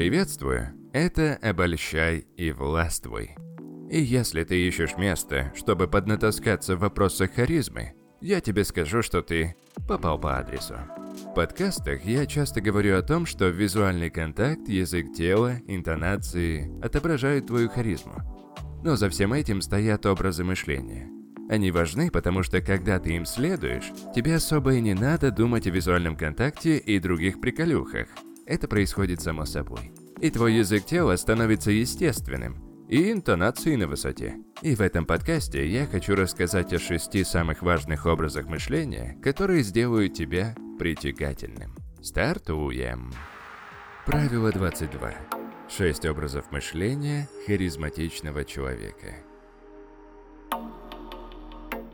Приветствую, это «Обольщай и властвуй». И если ты ищешь место, чтобы поднатаскаться в вопросах харизмы, я тебе скажу, что ты попал по адресу. В подкастах я часто говорю о том, что визуальный контакт, язык тела, интонации отображают твою харизму. Но за всем этим стоят образы мышления. Они важны, потому что когда ты им следуешь, тебе особо и не надо думать о визуальном контакте и других приколюхах. Это происходит само собой. И твой язык тела становится естественным, и интонации на высоте. И в этом подкасте я хочу рассказать о шести самых важных образах мышления, которые сделают тебя притягательным. Стартуем! Правило 22. Шесть образов мышления харизматичного человека.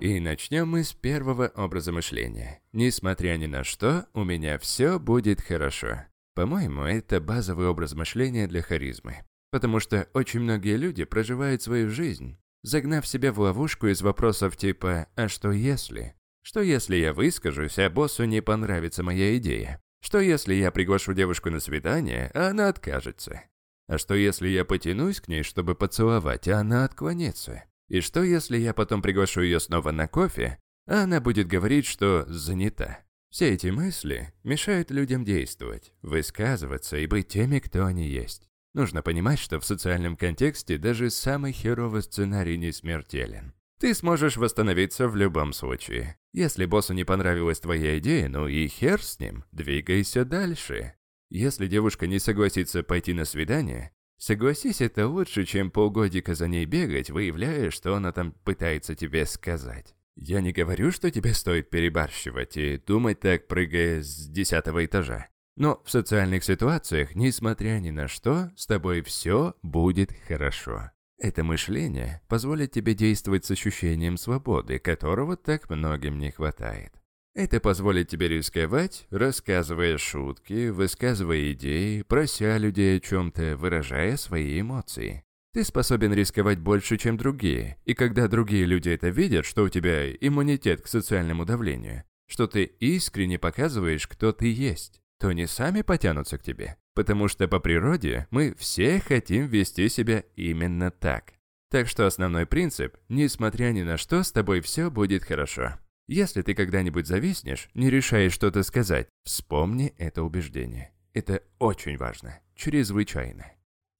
И начнем мы с первого образа мышления. Несмотря ни на что, у меня все будет хорошо. По-моему, это базовый образ мышления для харизмы. Потому что очень многие люди проживают свою жизнь, загнав себя в ловушку из вопросов типа «А что если?». Что если я выскажусь, а боссу не понравится моя идея? Что если я приглашу девушку на свидание, а она откажется? А что если я потянусь к ней, чтобы поцеловать, а она отклонится? И что если я потом приглашу ее снова на кофе, а она будет говорить, что занята? Все эти мысли мешают людям действовать, высказываться и быть теми, кто они есть. Нужно понимать, что в социальном контексте даже самый херовый сценарий не смертелен. Ты сможешь восстановиться в любом случае. Если боссу не понравилась твоя идея, ну и хер с ним, двигайся дальше. Если девушка не согласится пойти на свидание, согласись, это лучше, чем полгодика за ней бегать, выявляя, что она там пытается тебе сказать. Я не говорю, что тебе стоит перебарщивать и думать так, прыгая с десятого этажа. Но в социальных ситуациях, несмотря ни на что, с тобой все будет хорошо. Это мышление позволит тебе действовать с ощущением свободы, которого так многим не хватает. Это позволит тебе рисковать, рассказывая шутки, высказывая идеи, прося людей о чем-то, выражая свои эмоции. Ты способен рисковать больше, чем другие, и когда другие люди это видят, что у тебя иммунитет к социальному давлению, что ты искренне показываешь, кто ты есть, то не сами потянутся к тебе. Потому что по природе мы все хотим вести себя именно так. Так что основной принцип, несмотря ни на что, с тобой все будет хорошо. Если ты когда-нибудь зависнешь, не решаешь что-то сказать, вспомни это убеждение. Это очень важно, чрезвычайно.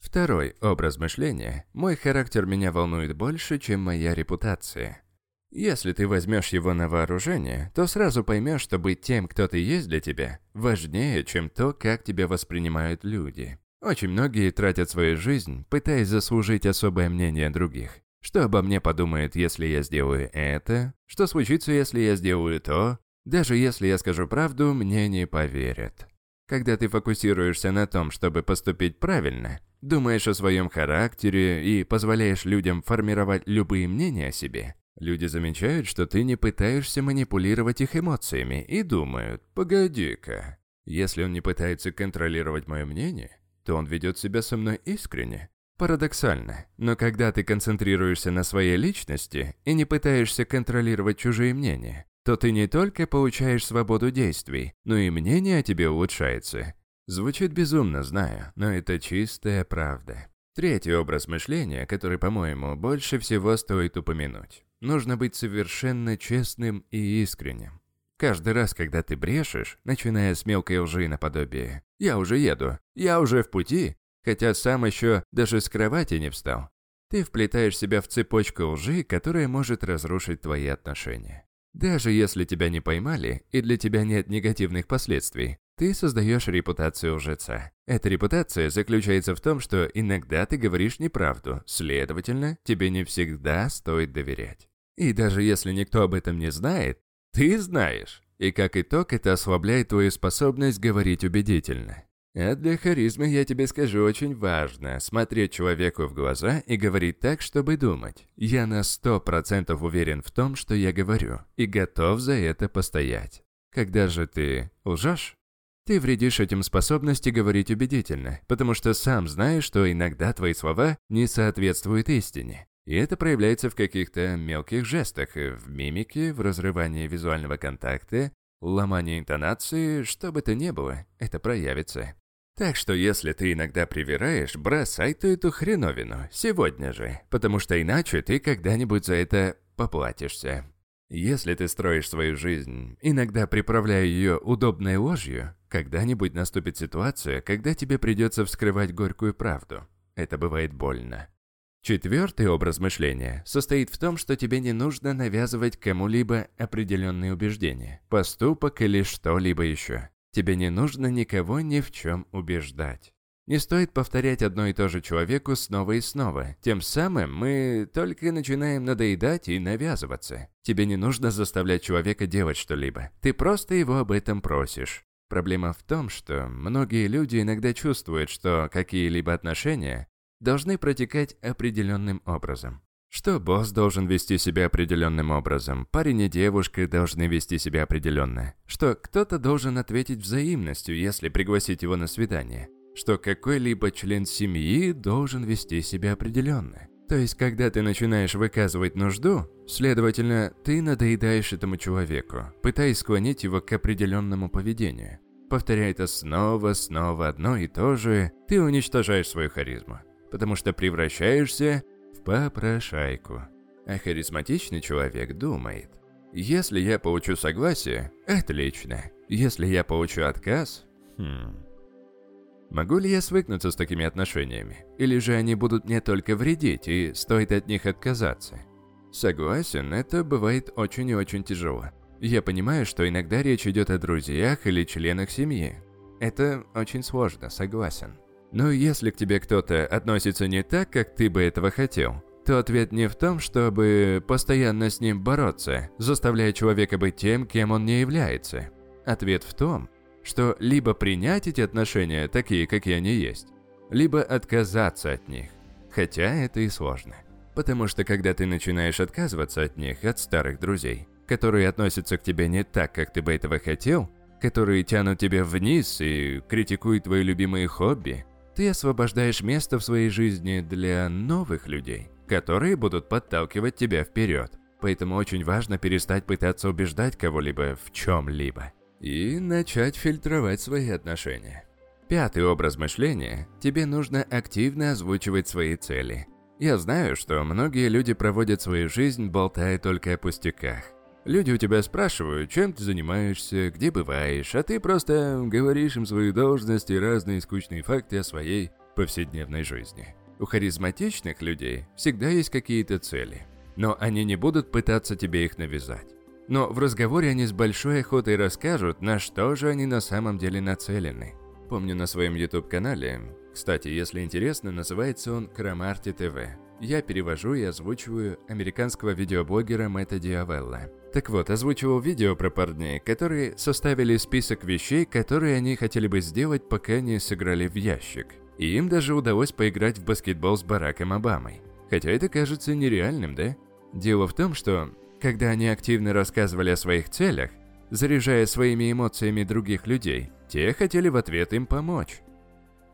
Второй образ мышления. Мой характер меня волнует больше, чем моя репутация. Если ты возьмешь его на вооружение, то сразу поймешь, что быть тем, кто ты есть для тебя, важнее, чем то, как тебя воспринимают люди. Очень многие тратят свою жизнь, пытаясь заслужить особое мнение других. Что обо мне подумают, если я сделаю это? Что случится, если я сделаю то? Даже если я скажу правду, мне не поверят. Когда ты фокусируешься на том, чтобы поступить правильно, думаешь о своем характере и позволяешь людям формировать любые мнения о себе, Люди замечают, что ты не пытаешься манипулировать их эмоциями и думают, погоди-ка, если он не пытается контролировать мое мнение, то он ведет себя со мной искренне. Парадоксально, но когда ты концентрируешься на своей личности и не пытаешься контролировать чужие мнения, то ты не только получаешь свободу действий, но и мнение о тебе улучшается. Звучит безумно, знаю, но это чистая правда. Третий образ мышления, который, по-моему, больше всего стоит упомянуть. Нужно быть совершенно честным и искренним. Каждый раз, когда ты брешешь, начиная с мелкой лжи наподобие «я уже еду», «я уже в пути», хотя сам еще даже с кровати не встал, ты вплетаешь себя в цепочку лжи, которая может разрушить твои отношения. Даже если тебя не поймали и для тебя нет негативных последствий, ты создаешь репутацию лжеца. Эта репутация заключается в том, что иногда ты говоришь неправду, следовательно, тебе не всегда стоит доверять. И даже если никто об этом не знает, ты знаешь. И как итог, это ослабляет твою способность говорить убедительно. А для харизмы, я тебе скажу, очень важно смотреть человеку в глаза и говорить так, чтобы думать. Я на сто процентов уверен в том, что я говорю, и готов за это постоять. Когда же ты лжешь, ты вредишь этим способности говорить убедительно, потому что сам знаешь, что иногда твои слова не соответствуют истине. И это проявляется в каких-то мелких жестах, в мимике, в разрывании визуального контакта, ломании интонации, что бы то ни было, это проявится. Так что если ты иногда привираешь, бросай ты эту хреновину сегодня же, потому что иначе ты когда-нибудь за это поплатишься. Если ты строишь свою жизнь, иногда приправляя ее удобной ложью, когда-нибудь наступит ситуация, когда тебе придется вскрывать горькую правду. Это бывает больно. Четвертый образ мышления состоит в том, что тебе не нужно навязывать кому-либо определенные убеждения, поступок или что-либо еще. Тебе не нужно никого ни в чем убеждать. Не стоит повторять одно и то же человеку снова и снова. Тем самым мы только начинаем надоедать и навязываться. Тебе не нужно заставлять человека делать что-либо. Ты просто его об этом просишь. Проблема в том, что многие люди иногда чувствуют, что какие-либо отношения должны протекать определенным образом. Что босс должен вести себя определенным образом, парень и девушка должны вести себя определенно, что кто-то должен ответить взаимностью, если пригласить его на свидание, что какой-либо член семьи должен вести себя определенно. То есть, когда ты начинаешь выказывать нужду, следовательно, ты надоедаешь этому человеку, пытаясь склонить его к определенному поведению. Повторяя это снова, снова одно и то же, ты уничтожаешь свою харизму потому что превращаешься в попрошайку. А харизматичный человек думает, если я получу согласие, отлично. Если я получу отказ, хм... Могу ли я свыкнуться с такими отношениями? Или же они будут мне только вредить, и стоит от них отказаться? Согласен, это бывает очень и очень тяжело. Я понимаю, что иногда речь идет о друзьях или членах семьи. Это очень сложно, согласен. Но если к тебе кто-то относится не так, как ты бы этого хотел, то ответ не в том, чтобы постоянно с ним бороться, заставляя человека быть тем, кем он не является. Ответ в том, что либо принять эти отношения такие, какие они есть, либо отказаться от них. Хотя это и сложно. Потому что когда ты начинаешь отказываться от них, от старых друзей, которые относятся к тебе не так, как ты бы этого хотел, которые тянут тебя вниз и критикуют твои любимые хобби, ты освобождаешь место в своей жизни для новых людей, которые будут подталкивать тебя вперед. Поэтому очень важно перестать пытаться убеждать кого-либо в чем-либо и начать фильтровать свои отношения. Пятый образ мышления – тебе нужно активно озвучивать свои цели. Я знаю, что многие люди проводят свою жизнь, болтая только о пустяках. Люди у тебя спрашивают, чем ты занимаешься, где бываешь, а ты просто говоришь им свою должность и разные скучные факты о своей повседневной жизни. У харизматичных людей всегда есть какие-то цели, но они не будут пытаться тебе их навязать. Но в разговоре они с большой охотой расскажут, на что же они на самом деле нацелены. Помню на своем YouTube-канале, кстати, если интересно, называется он Крамарти ТВ. Я перевожу и озвучиваю американского видеоблогера Мэтта Диавелла. Так вот, озвучивал видео про парней, которые составили список вещей, которые они хотели бы сделать, пока не сыграли в ящик. И им даже удалось поиграть в баскетбол с Бараком Обамой. Хотя это кажется нереальным, да? Дело в том, что, когда они активно рассказывали о своих целях, заряжая своими эмоциями других людей, те хотели в ответ им помочь.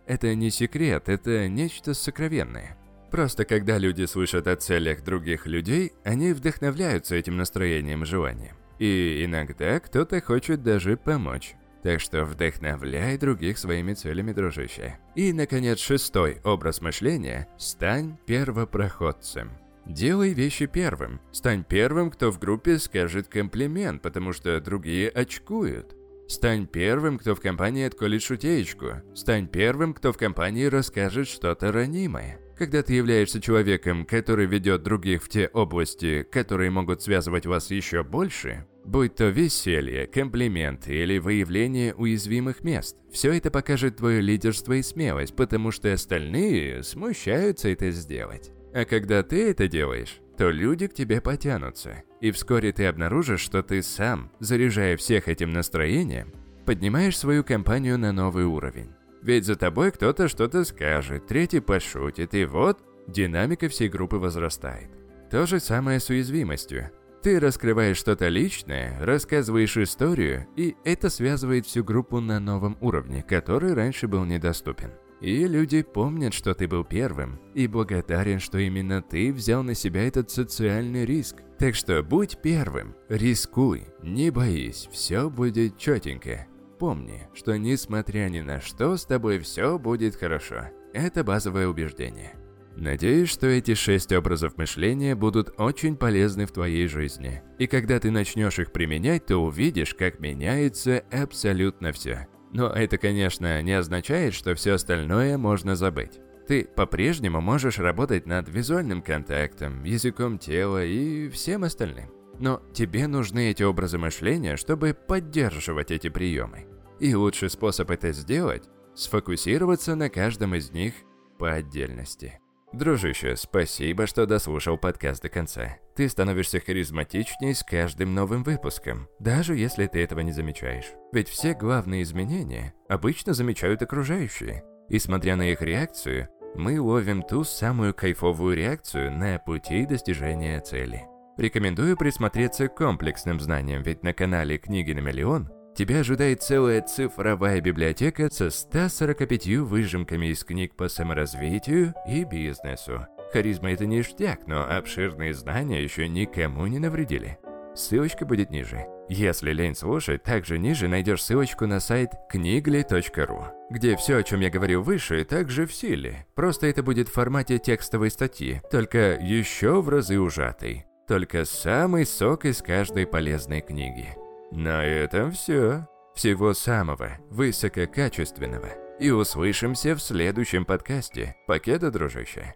Это не секрет, это нечто сокровенное. Просто когда люди слышат о целях других людей, они вдохновляются этим настроением желанием. И иногда кто-то хочет даже помочь. Так что вдохновляй других своими целями, дружище. И, наконец, шестой образ мышления – стань первопроходцем. Делай вещи первым. Стань первым, кто в группе скажет комплимент, потому что другие очкуют. Стань первым, кто в компании отколет шутеечку. Стань первым, кто в компании расскажет что-то ранимое. Когда ты являешься человеком, который ведет других в те области, которые могут связывать вас еще больше, будь то веселье, комплименты или выявление уязвимых мест, все это покажет твое лидерство и смелость, потому что остальные смущаются это сделать. А когда ты это делаешь, то люди к тебе потянутся. И вскоре ты обнаружишь, что ты сам, заряжая всех этим настроением, поднимаешь свою компанию на новый уровень. Ведь за тобой кто-то что-то скажет, третий пошутит, и вот динамика всей группы возрастает. То же самое с уязвимостью. Ты раскрываешь что-то личное, рассказываешь историю, и это связывает всю группу на новом уровне, который раньше был недоступен. И люди помнят, что ты был первым, и благодарен, что именно ты взял на себя этот социальный риск. Так что будь первым, рискуй, не боись, все будет четенько. помни, что несмотря ни на что, с тобой все будет хорошо. Это базовое убеждение. Надеюсь, что эти шесть образов мышления будут очень полезны в твоей жизни. И когда ты начнешь их применять, то увидишь, как меняется абсолютно все. Но это, конечно, не означает, что все остальное можно забыть. Ты по-прежнему можешь работать над визуальным контактом, языком тела и всем остальным. Но тебе нужны эти образы мышления, чтобы поддерживать эти приемы. И лучший способ это сделать – сфокусироваться на каждом из них по отдельности. Дружище, спасибо, что дослушал подкаст до конца. Ты становишься харизматичнее с каждым новым выпуском, даже если ты этого не замечаешь. Ведь все главные изменения обычно замечают окружающие. И смотря на их реакцию, мы ловим ту самую кайфовую реакцию на пути достижения цели. Рекомендую присмотреться к комплексным знаниям, ведь на канале «Книги на миллион» тебя ожидает целая цифровая библиотека со 145 выжимками из книг по саморазвитию и бизнесу. Харизма это ништяк, но обширные знания еще никому не навредили. Ссылочка будет ниже. Если лень слушать, также ниже найдешь ссылочку на сайт книгли.ру, где все, о чем я говорил выше, также в силе. Просто это будет в формате текстовой статьи, только еще в разы ужатый. Только самый сок из каждой полезной книги. На этом все. Всего самого высококачественного. И услышимся в следующем подкасте. Покеда, дружище.